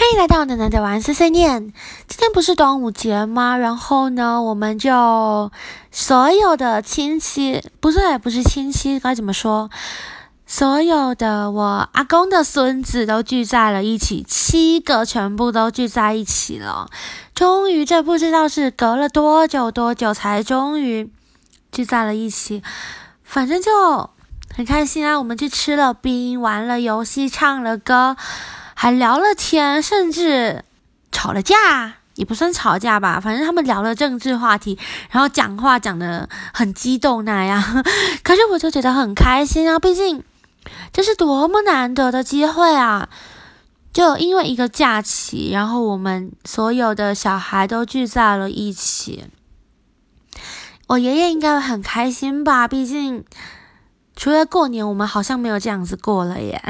欢迎来到奶奶的玩碎碎念。今天不是端午节吗？然后呢，我们就所有的亲戚，不是不是亲戚，该怎么说？所有的我阿公的孙子都聚在了一起，七个全部都聚在一起了。终于，这不知道是隔了多久多久才终于聚在了一起，反正就很开心啊！我们去吃了冰，玩了游戏，唱了歌。还聊了天，甚至吵了架，也不算吵架吧，反正他们聊了政治话题，然后讲话讲的很激动那样。可是我就觉得很开心啊，毕竟这是多么难得的机会啊！就因为一个假期，然后我们所有的小孩都聚在了一起。我爷爷应该会很开心吧？毕竟除了过年，我们好像没有这样子过了耶。